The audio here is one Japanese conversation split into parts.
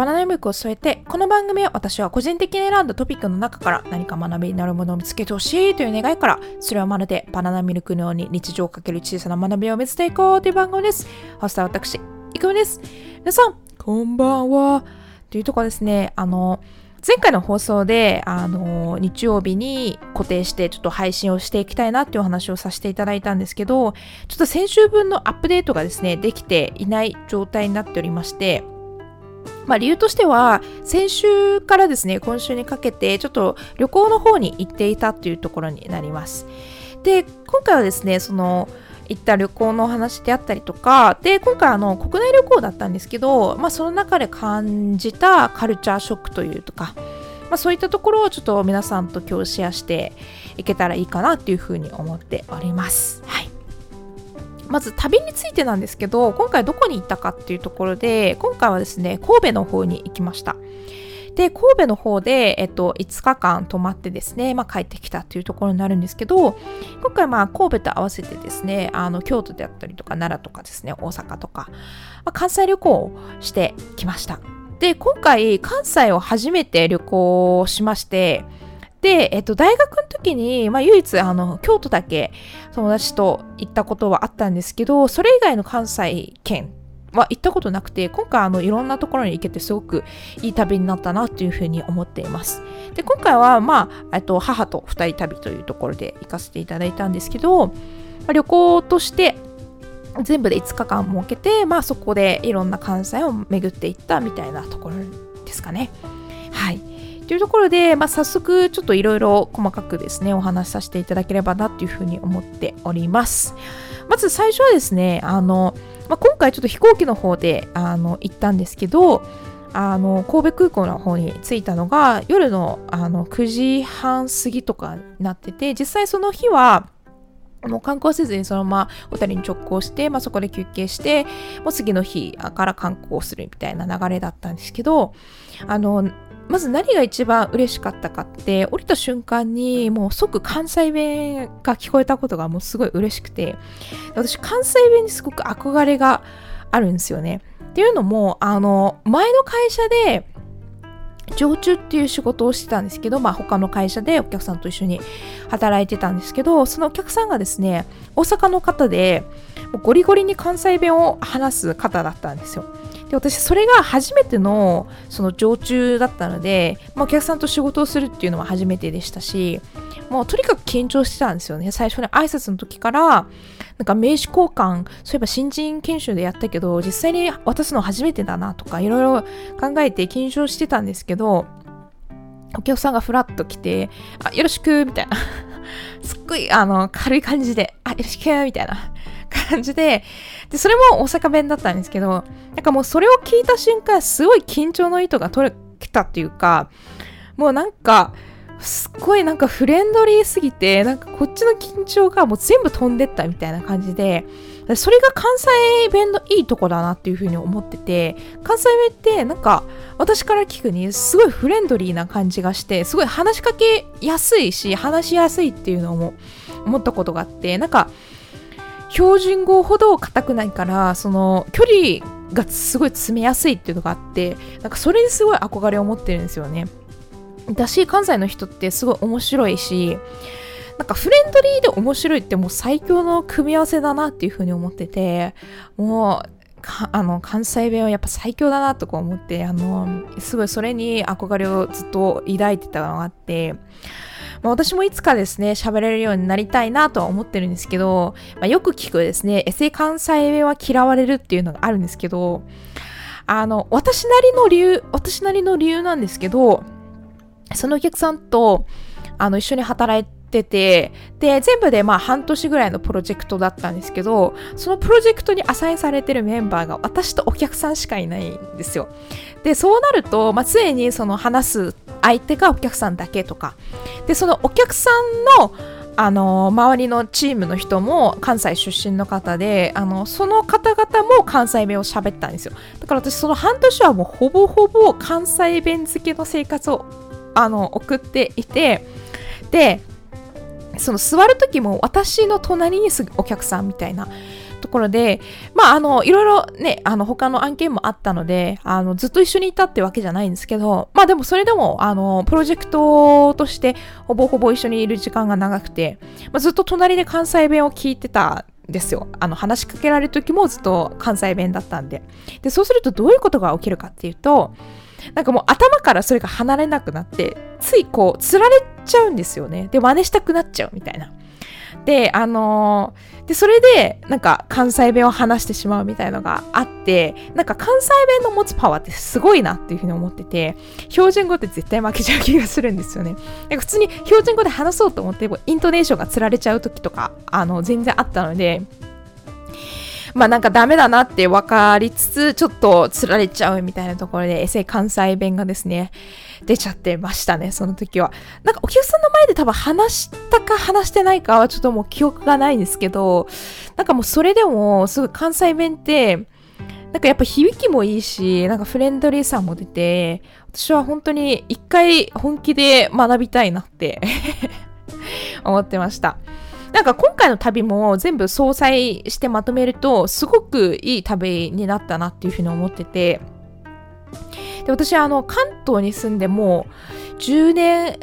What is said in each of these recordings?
バナナミルクを添えて、この番組は私は個人的に選んだトピックの中から何か学びになるものを見つけてほしいという願いから、それはまるでバナナミルクのように日常をかける小さな学びを見つけていこうという番組です。ホスター私、いくみです。皆さん、こんばんは。というところですね、あの、前回の放送で、あの、日曜日に固定してちょっと配信をしていきたいなっていうお話をさせていただいたんですけど、ちょっと先週分のアップデートがですね、できていない状態になっておりまして、まあ、理由としては、先週からですね、今週にかけて、ちょっと旅行の方に行っていたというところになります。で、今回はですね、その、行った旅行の話であったりとか、で、今回あの、国内旅行だったんですけど、まあ、その中で感じたカルチャーショックというとか、まあ、そういったところをちょっと皆さんと今日シェアしていけたらいいかなっていうふうに思っております。はい。まず旅についてなんですけど、今回どこに行ったかっていうところで、今回はですね、神戸の方に行きました。で、神戸の方で、えっと、5日間泊まってですね、まあ、帰ってきたというところになるんですけど、今回、まあ、神戸と合わせてですね、あの、京都であったりとか、奈良とかですね、大阪とか、まあ、関西旅行をしてきました。で、今回、関西を初めて旅行しまして、で、えっと、大学の時に、まあ、唯一、あの、京都だけ友達と行ったことはあったんですけど、それ以外の関西圏は行ったことなくて、今回あのいろんなところに行けてすごくいい旅になったなというふうに思っています。で、今回はまあ、えっと、母と二人旅というところで行かせていただいたんですけど、まあ、旅行として全部で5日間設けて、まあそこでいろんな関西を巡っていったみたいなところですかね。というところで、まあ、早速ちょっといろいろ細かくですね、お話しさせていただければなっていうふうに思っております。まず最初はですね、あの、まあ、今回ちょっと飛行機の方であの行ったんですけど、あの神戸空港の方に着いたのが夜のあの9時半過ぎとかになってて実際その日はもう観光せずにそのまま小谷に直行して、まあ、そこで休憩してもう次の日から観光するみたいな流れだったんですけどあのまず何が一番嬉しかったかって降りた瞬間にもう即関西弁が聞こえたことがもうすごい嬉しくて私関西弁にすごく憧れがあるんですよね。っていうのもあの前の会社で常駐っていう仕事をしてたんですけど、まあ、他の会社でお客さんと一緒に働いてたんですけどそのお客さんがですね大阪の方でゴリゴリに関西弁を話す方だったんですよ。で私それが初めてのその常駐だったので、まあ、お客さんと仕事をするっていうのは初めてでしたしもうとにかく緊張してたんですよね最初に挨拶の時からなんか名刺交換そういえば新人研修でやったけど実際に渡すの初めてだなとかいろいろ考えて緊張してたんですけどお客さんがフラッと来て、あ、よろしくみたいな。すっごい、あの、軽い感じで、あ、よろしくみたいな感じで、で、それも大阪弁だったんですけど、なんかもうそれを聞いた瞬間、すごい緊張の糸が取れたっていうか、もうなんか、すっごいなんかフレンドリーすぎて、なんかこっちの緊張がもう全部飛んでったみたいな感じで、それが関西弁のいいとこだなっていうふうに思ってて、関西弁ってなんか私から聞くにすごいフレンドリーな感じがして、すごい話しかけやすいし、話しやすいっていうのも思ったことがあって、なんか標準語ほど硬くないからその距離がすごい詰めやすいっていうのがあってなんかそれにすごい憧れを持ってるんですよね。だし関西の人ってすごい面白いしなんかフレンドリーで面白いってもう最強の組み合わせだなっていうふうに思っててもうあの関西弁はやっぱ最強だなとか思ってあのすごいそれに憧れをずっと抱いてたのがあってまあ、私もいつかですね、喋れるようになりたいなとは思ってるんですけど、まあ、よく聞くですね、エセ関西弁は嫌われるっていうのがあるんですけど、あの、私なりの理由、私なりの理由なんですけど、そのお客さんと、あの、一緒に働いてて、で、全部でまあ半年ぐらいのプロジェクトだったんですけど、そのプロジェクトにアサインされてるメンバーが私とお客さんしかいないんですよ。で、そうなると、まあ、常にその話す相手がお客さんだけとか。でそのお客さんのあの周りのチームの人も関西出身の方であのその方々も関西弁を喋ったんですよ。だから私その半年はもうほぼほぼ関西弁付けの生活をあの送っていて。でその座る時も私の隣にすぐお客さんみたいなところで、まあ、あの、いろいろね、あの、他の案件もあったので、あの、ずっと一緒にいたってわけじゃないんですけど、まあでもそれでも、あの、プロジェクトとしてほぼほぼ一緒にいる時間が長くて、まあ、ずっと隣で関西弁を聞いてたんですよ。あの、話しかけられる時もずっと関西弁だったんで。で、そうするとどういうことが起きるかっていうと、なんかもう頭からそれが離れなくなって、ついこう、つられちゃうんですよね。で、真似したくなっちゃうみたいな。で、あのー、で、それで、なんか関西弁を話してしまうみたいのがあって、なんか関西弁の持つパワーってすごいなっていうふうに思ってて、標準語って絶対負けちゃう気がするんですよね。なんか普通に標準語で話そうと思って、イントネーションがつられちゃう時とか、あの、全然あったので、まあなんかダメだなって分かりつつ、ちょっとつられちゃうみたいなところで、エセ関西弁がですね、出ちゃってましたね、その時は。なんかお客さんの前で多分話したか話してないかはちょっともう記憶がないんですけど、なんかもうそれでもすごい関西弁って、なんかやっぱ響きもいいし、なんかフレンドリーさも出て、私は本当に一回本気で学びたいなって 思ってました。なんか今回の旅も全部総裁してまとめると、すごくいい旅になったなっていうふうに思ってて、で私あの関東に住んでもう10年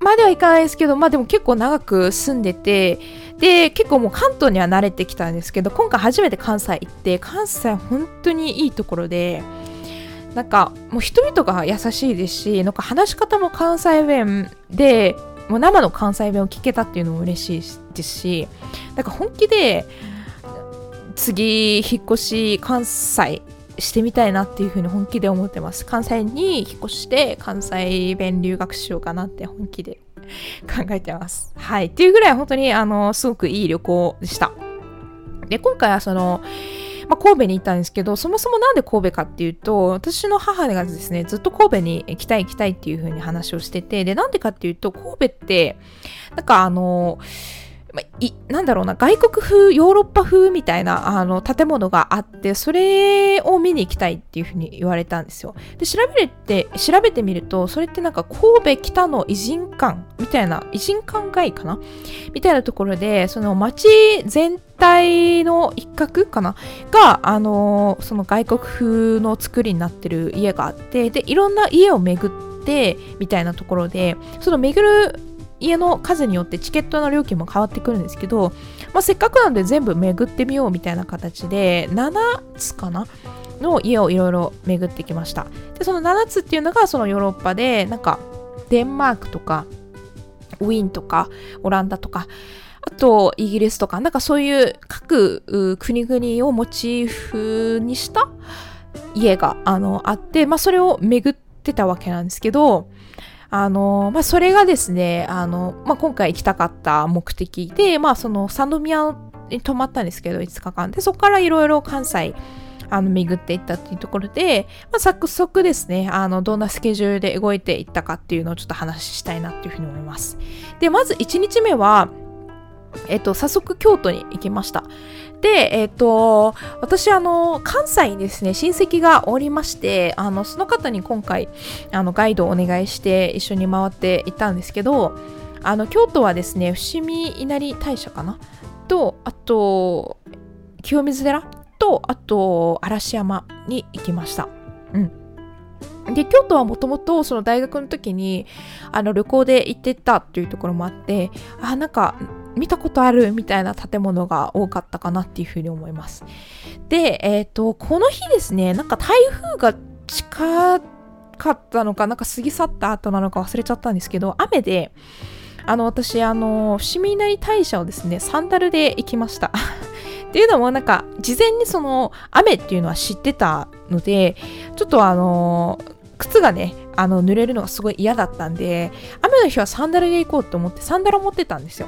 まではいかないですけど、まあでも結構長く住んでて、で、結構もう関東には慣れてきたんですけど、今回初めて関西行って、関西本当にいいところで、なんかもう人々が優しいですし、なんか話し方も関西弁で、もう生の関西弁を聞けたっていうのも嬉しいですし、なんか本気で次引っ越し関西してみたいなっていうふうに本気で思ってます。関西に引っ越して関西弁留学しようかなって本気で考えてます。はい。っていうぐらい本当にあの、すごくいい旅行でした。で、今回はその、まあ、神戸に行ったんですけど、そもそもなんで神戸かっていうと、私の母がですね、ずっと神戸に行きたい行きたいっていう風に話をしてて、で、なんでかっていうと、神戸って、なんかあの、まいなんだろうな、外国風、ヨーロッパ風みたいなあの建物があって、それを見に行きたいっていうふうに言われたんですよ。で、調べて、調べてみると、それってなんか神戸北の偉人館みたいな、偉人館街かな？みたいなところで、その街全体の一角かな？が、あのその外国風の作りになってる家があって、で、いろんな家を巡って、みたいなところで、その巡る家の数によってチケットの料金も変わってくるんですけど、まあ、せっかくなんで全部巡ってみようみたいな形で7つかなの家をいろいろ巡ってきました。でその7つっていうのがそのヨーロッパでなんかデンマークとかウィーンとかオランダとかあとイギリスとかなんかそういう各国々をモチーフにした家があのあって、まあ、それを巡ってたわけなんですけどあの、まあ、それがですね、あの、まあ、今回行きたかった目的で、まあ、その三宮に泊まったんですけど、5日間で、そこからいろいろ関西、あの、巡っていったっていうところで、まあ、早速ですね、あの、どんなスケジュールで動いていったかっていうのをちょっと話したいなっていうふうに思います。で、まず1日目は、えっと、早速京都に行きました。で、えっと、私、あの、関西にですね、親戚がおりまして、あの、その方に今回、あの、ガイドをお願いして一緒に回っていったんですけど、あの、京都はですね、伏見稲荷大社かな？と、あと、清水寺？と、あと、嵐山に行きました。うん。で、京都はもともとその大学の時にあの旅行で行ってたっていうところもあって、あ、なんか見たことあるみたいな建物が多かったかなっていうふうに思います。で、えっ、ー、と、この日ですね、なんか台風が近かったのか、なんか過ぎ去った後なのか忘れちゃったんですけど、雨で、あの、私、あの、伏見稲荷大社をですね、サンダルで行きました。っていうのもなんか事前にその雨っていうのは知ってたのでちょっとあの靴がねあの濡れるのがすごい嫌だったんで雨の日はサンダルで行こうと思ってサンダルを持ってたんですよ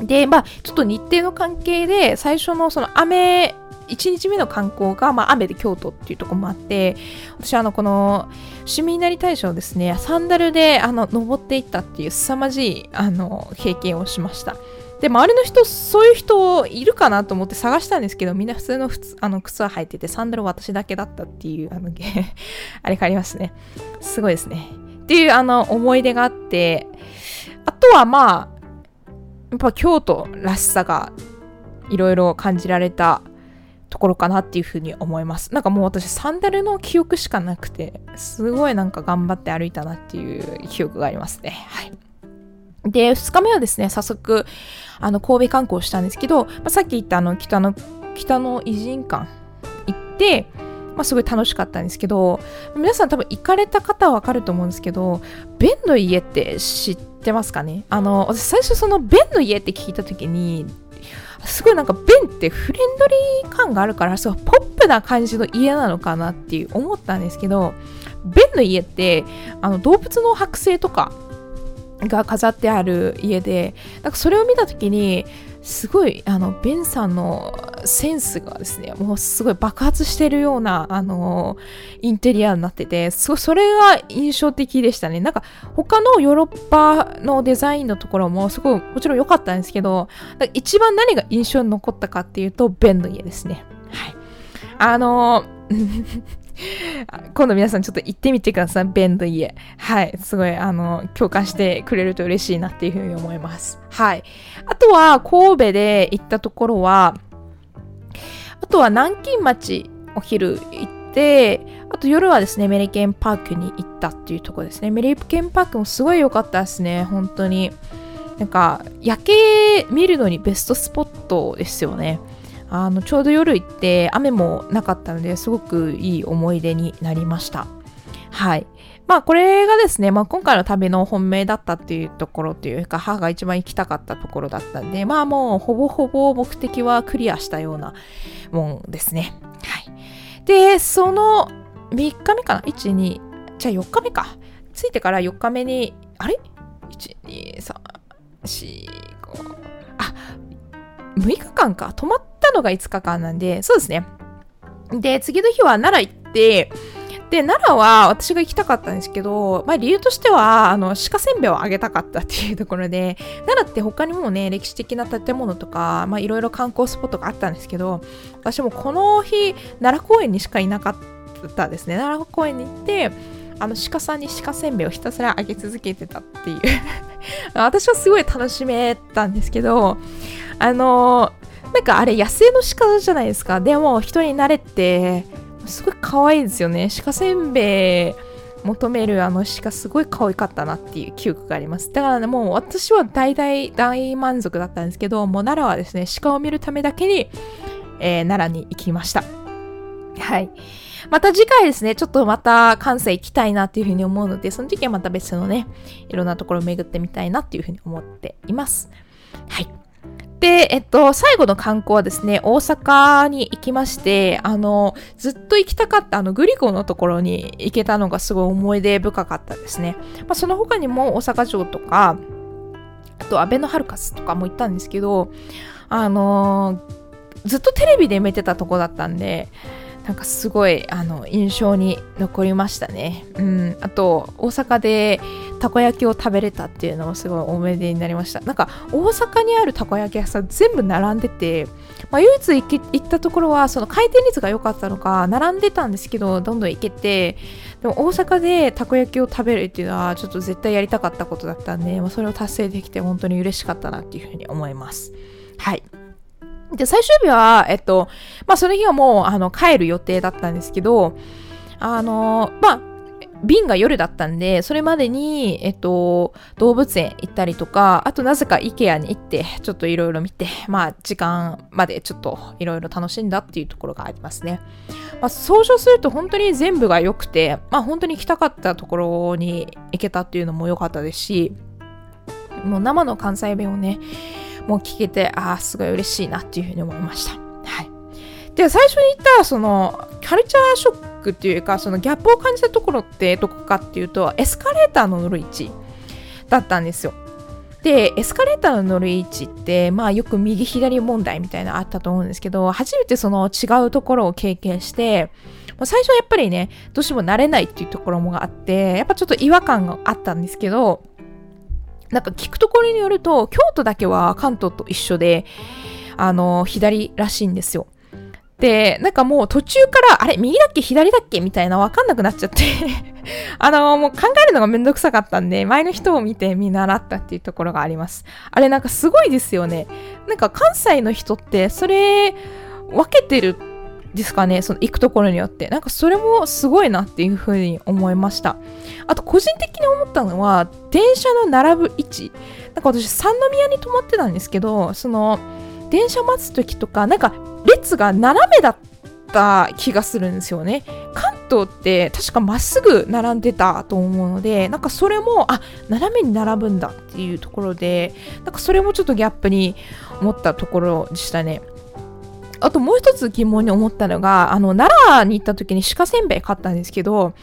でまあちょっと日程の関係で最初のその雨1日目の観光が、まあ、雨で京都っていうとこもあって私はあのこの伏見稲荷大社をですねサンダルであの登っていったっていう凄まじいあの経験をしましたで、周りの人、そういう人いるかなと思って探したんですけど、みんな普通の普通あの靴は履いてて、サンダル私だけだったっていう、あの、あれがありますね。すごいですね。っていう、あの、思い出があって、あとはまあ、やっぱ京都らしさがいろいろ感じられたところかなっていうふうに思います。なんかもう私サンダルの記憶しかなくて、すごいなんか頑張って歩いたなっていう記憶がありますね。はい。で、2日目はですね、早速、あの、神戸観光したんですけど、まあ、さっき言ったあの、北の、北の偉人館行って、まあ、すごい楽しかったんですけど、皆さん多分行かれた方はわかると思うんですけど、ベンの家って知ってますかね？あの、私最初そのベンの家って聞いた時に、すごいなんかベンってフレンドリー感があるからすごいポップな感じの家なのかなっていう思ったんですけどベンの家ってあの動物の剥製とかが飾ってある家でなんかそれを見た時にすごいあのベンさんのセンスがですねもうすごい爆発してるようなあのインテリアになっててすごいそれが印象的でしたね。なんか他のヨーロッパのデザインのところもすごいもちろん良かったんですけど一番何が印象に残ったかっていうとベンの家ですね。はい。あの今度皆さんちょっと行ってみてください。ベンの家。はい。すごい、あの、共感してくれると嬉しいなっていうふうに思います。はい。あとは、神戸で行ったところは、あとは南京町お昼行って、あと夜はですね、メリケンパークに行ったっていうとこですね。メリケンパークもすごい良かったですね。本当に。なんか、夜景見るのにベストスポットですよね。あのちょうど夜行って雨もなかったのですごくいい思い出になりました。はい。まあこれがですね、まあ今回の旅の本命だったっていうところというか、母が一番行きたかったところだったんで、まあもうほぼほぼ目的はクリアしたようなもんですね。はい。で、その3日目かな ?1、2、じゃあ4日目か。着いてから4日目に、あれ ?1、2、3、4、5、あ、6日間か。泊まってたのが5日間なんで、そうですね。で、次の日は奈良行って、で、奈良は私が行きたかったんですけど、まあ理由としては、あの、鹿せんべいをあげたかったっていうところで、奈良って他にもね、歴史的な建物とか、まあいろいろ観光スポットがあったんですけど、私もこの日、奈良公園にしかいなかったですね。奈良公園に行って、あの鹿さんに鹿せんべいをひたすらあげ続けてたっていう 私はすごい楽しめたんですけど、あのなんかあれ野生の鹿じゃないですか。でも人に慣れて、すごい可愛いですよね。鹿せんべい求めるあの鹿すごい可愛かったなっていう記憶があります。だからね、もう私は大大大満足だったんですけど、もう奈良はですね、鹿を見るためだけに、えー、奈良に行きました。はい。また次回ですね、ちょっとまた関西行きたいなっていうふうに思うので、その時はまた別のね、いろんなところを巡ってみたいなっていうふうに思っています。はい。で、えっと、最後の観光はですね、大阪に行きまして、あの、ずっと行きたかったあのグリコのところに行けたのがすごい思い出深かったですね。まあ、その他にも大阪城とか、あと、安倍のハルカスとかも行ったんですけど、あのずっとテレビで見てたとこだったんで、なんかすごいあの印象に残りましたね。うん、あと大阪でたこ焼きを食べれたっていうのもすごい思い出になりました。なんか大阪にあるたこ焼き屋さん全部並んでて、まあ、唯一行ったところはその回転率が良かったのか並んでたんですけどどんどん行けてでも大阪でたこ焼きを食べるっていうのはちょっと絶対やりたかったことだったんで、まあ、それを達成できて本当に嬉しかったなっていうふうに思います。はい。で、最終日は、えっと、まあ、その日はもう、あの、帰る予定だったんですけど、あの、まあ、便が夜だったんで、それまでに、えっと、動物園行ったりとか、あとなぜか IKEA に行って、ちょっといろいろ見て、まあ、時間までちょっといろいろ楽しんだっていうところがありますね。まあ、総称すると本当に全部が良くて、まあ、本当に行きたかったところに行けたっていうのも良かったですし、もう生の関西弁をね、もう聞けて、ああ、すごい嬉しいなっていうふうに思いました。はい。で、最初に言った、その、カルチャーショックっていうか、そのギャップを感じたところってどこかっていうと、エスカレーターの乗る位置だったんですよ。で、エスカレーターの乗る位置って、まあよく右左問題みたいなのあったと思うんですけど、初めてその違うところを経験して、最初はやっぱりね、どうしても慣れないっていうところもあって、やっぱちょっと違和感があったんですけど、なんか聞くところによると、京都だけは関東と一緒で、あの、左らしいんですよ。で、なんかもう途中から、あれ、右だっけ左だっけみたいなわかんなくなっちゃって あのもう考えるのがめんどくさかったんで、前の人を見て見習ったっていうところがあります。あれなんかすごいですよね。なんか関西の人ってそれ分けてるですかね、その行くところによって。なんかそれもすごいなっていうふうに思いました。あと個人的に思ったのは、電車の並ぶ位置。なんか私三宮に泊まってたんですけど、その電車待つ時とか、なんか列が斜めだった気がするんですよね。関東って確かまっすぐ並んでたと思うので、なんかそれも、あ、斜めに並ぶんだっていうところで、なんかそれもちょっとギャップに思ったところでしたね。あともう一つ疑問に思ったのが、あの、奈良に行った時に鹿せんべい買ったんですけど、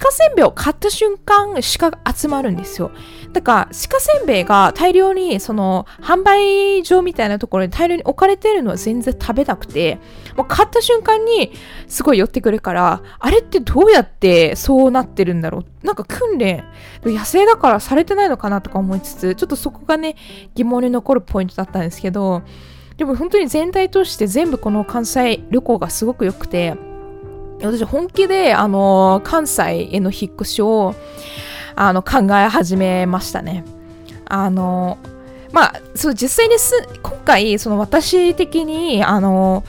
鹿せんべいを買った瞬間、鹿が集まるんですよ。だから、鹿せんべいが大量に、その、販売場みたいなところに大量に置かれてるのは全然食べたくて、もう買った瞬間にすごい寄ってくるから、あれってどうやってそうなってるんだろうなんか訓練、野生だからされてないのかなとか思いつつ、ちょっとそこがね、疑問に残るポイントだったんですけど、でも本当に全体として全部この関西旅行がすごく良くて、私本気で、あの、関西への引っ越しを、あの、考え始めましたね。あの、まあ、そう、実際にす、今回、その私的に、あの、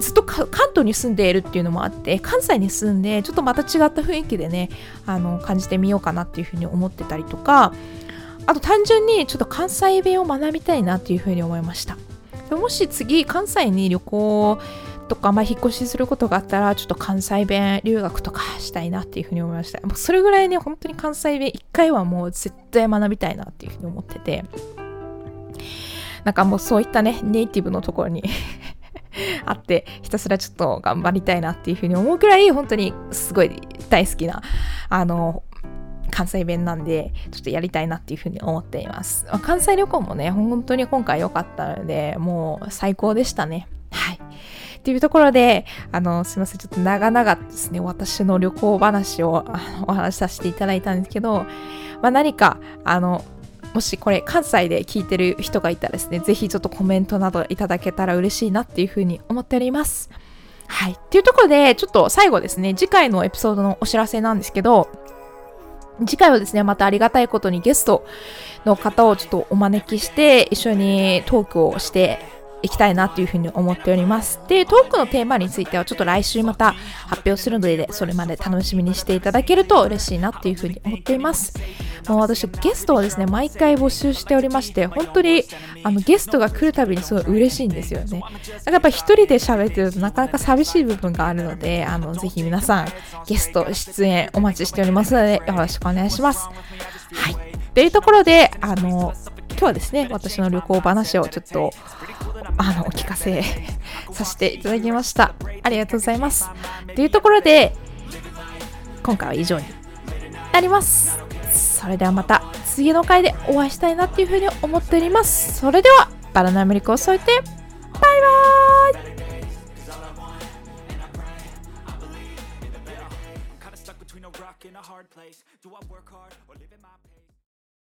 ずっと関東に住んでいるっていうのもあって、関西に住んで、ちょっとまた違った雰囲気でね、あの、感じてみようかなっていうふうに思ってたりとか、あと単純にちょっと関西弁を学びたいなっていうふうに思いました。もし次関西に旅行とか、まあ、引っ越しすることがあったらちょっと関西弁留学とかしたいなっていうふうに思いました。もうそれぐらいね本当に関西弁一回はもう絶対学びたいなっていうふうに思ってて。なんかもうそういったねネイティブのところに あってひたすらちょっと頑張りたいなっていうふうに思うくらい本当にすごい大好きなあの関西弁なんで、ちょっとやりたいなっていうふうに思っています。まあ、関西旅行もね、本当に今回良かったので、もう最高でしたね。はい。っていうところで、あの、すいません、ちょっと長々ですね、私の旅行話をお話しさせていただいたんですけど、まあ、何か、あの、もしこれ関西で聞いてる人がいたらですね、ぜひちょっとコメントなどいただけたら嬉しいなっていうふうに思っております。はい。っていうところで、ちょっと最後ですね、次回のエピソードのお知らせなんですけど、次回はですね、またありがたいことにゲストの方をちょっとお招きして、一緒にトークをしていきたいなというふうに思っております。で、トークのテーマについてはちょっと来週また発表するので、それまで楽しみにしていただけると嬉しいなっていうふうに思っています。もう私、ゲストをですね、毎回募集しておりまして、本当にあのゲストが来るたびにすごい嬉しいんですよね。なんかやっぱ一人で喋ってるとなかなか寂しい部分があるので、あの、ぜひ皆さんゲスト出演お待ちしておりますので、よろしくお願いします。はい。というところで、あの、今日はですね、私の旅行話をちょっとあのお聞かせさせていただきました。ありがとうございます。というところで今回は以上になります。それではまた次の回でお会いしたいなっていうふうに思っております。それではバナナミリクを添えてバイバーイ「